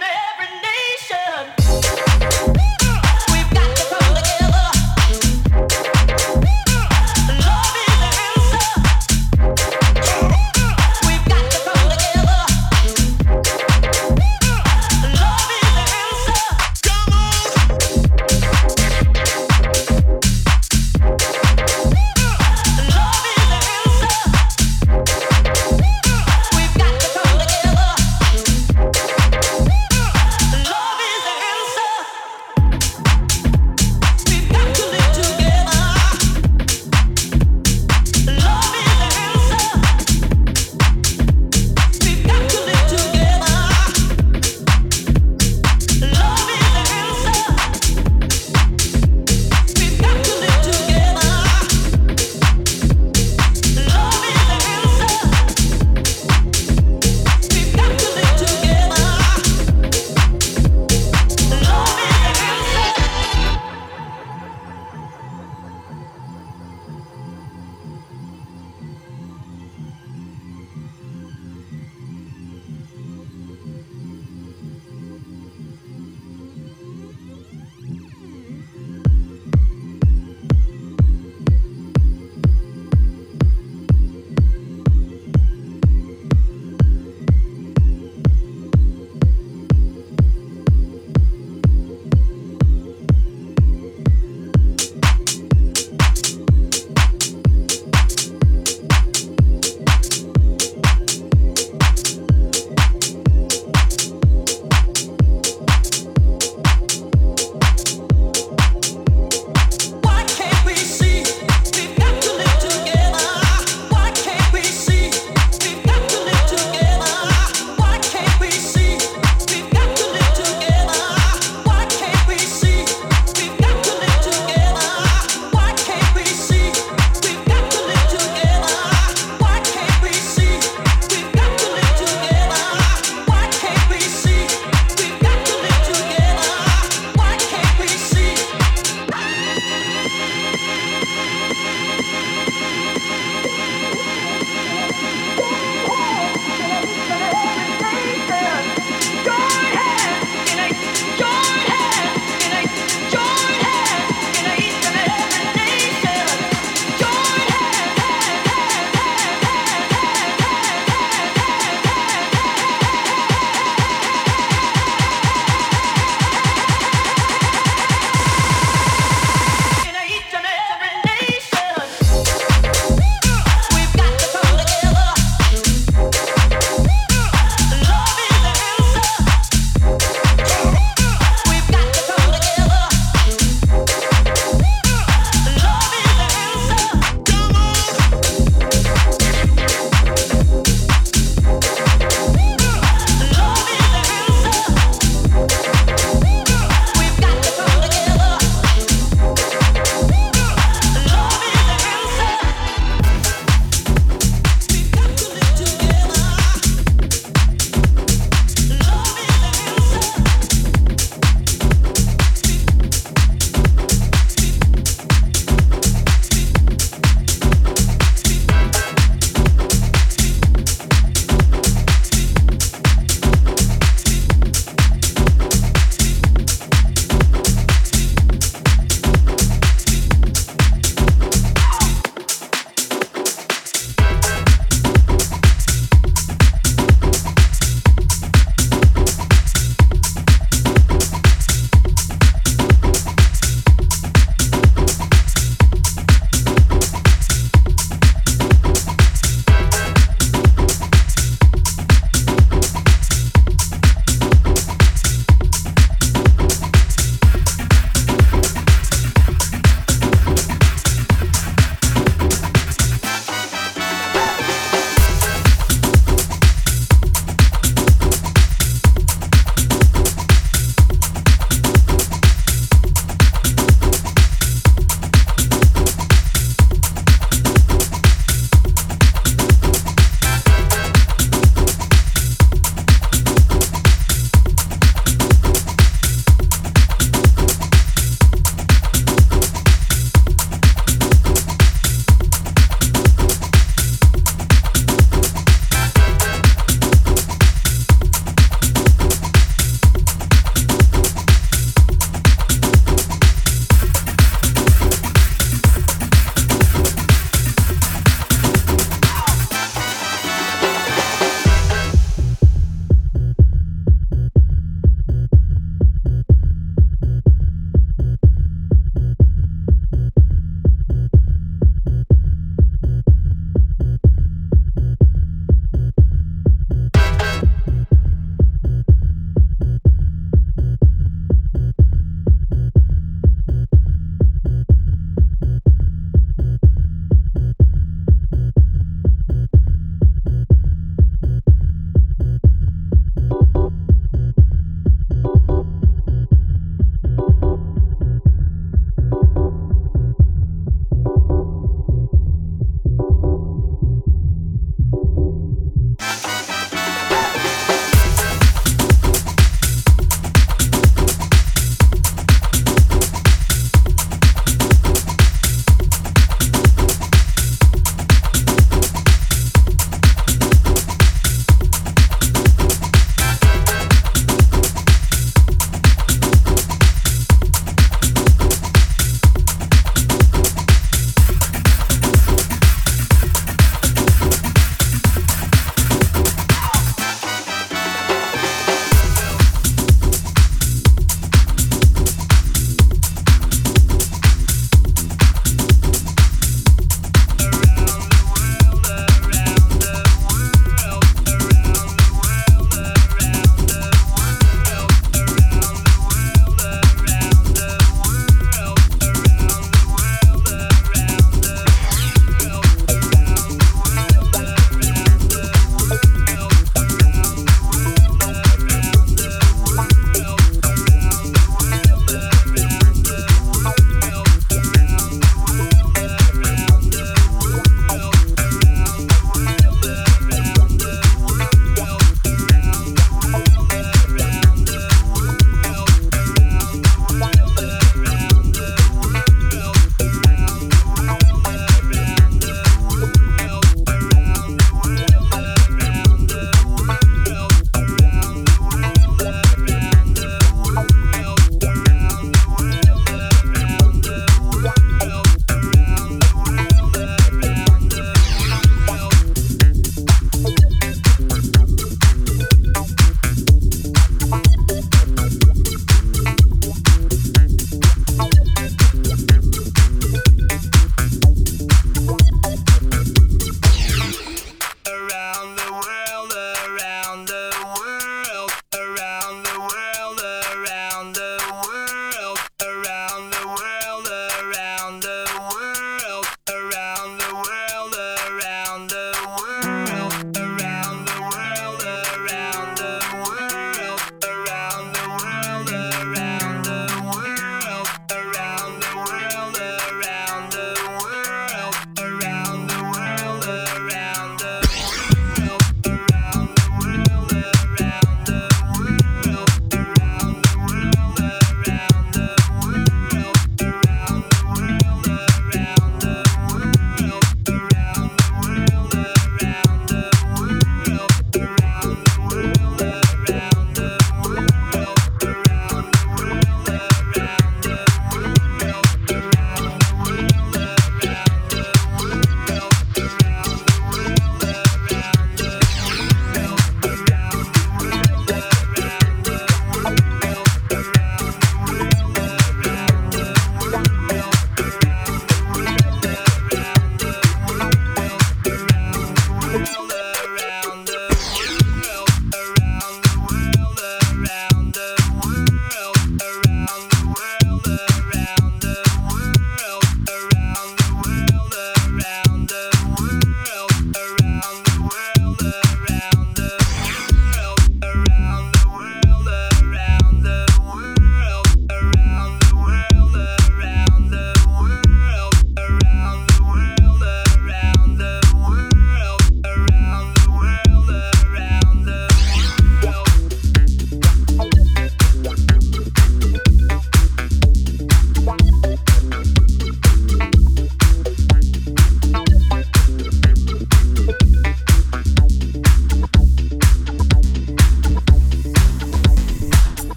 destiny.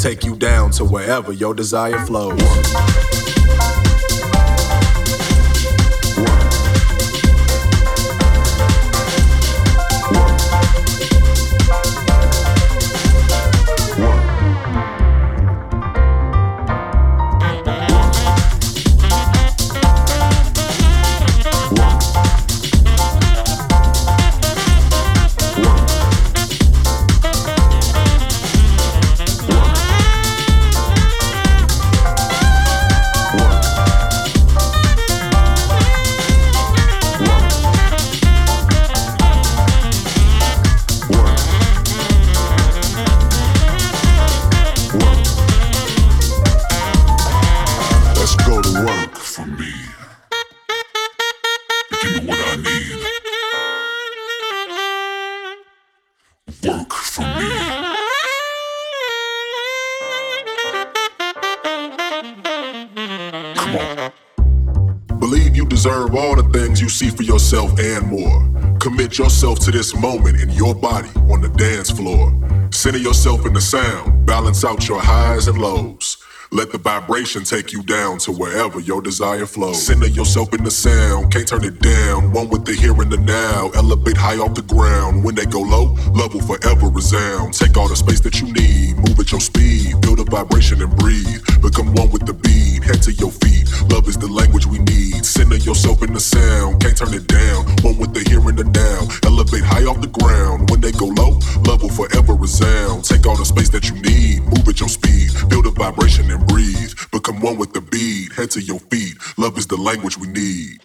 Take you down to wherever your desire flows. Deserve all the things you see for yourself and more. Commit yourself to this moment in your body on the dance floor. Center yourself in the sound, balance out your highs and lows. Let the vibration take you down to wherever your desire flows. Center yourself in the sound, can't turn it down. One with the here and the now. Elevate high off the ground. When they go low, love will forever resound. Take all the space that you need, move at your speed. The vibration and breathe. Become one with the beat, head to your feet. Love is the language we need. Center yourself in the sound, can't turn it down. One with the here and the now. Elevate high off the ground. When they go low, love will forever resound. Take all the space that you need, move at your speed. Feel the vibration and breathe. Become one with the beat, head to your feet. Love is the language we need.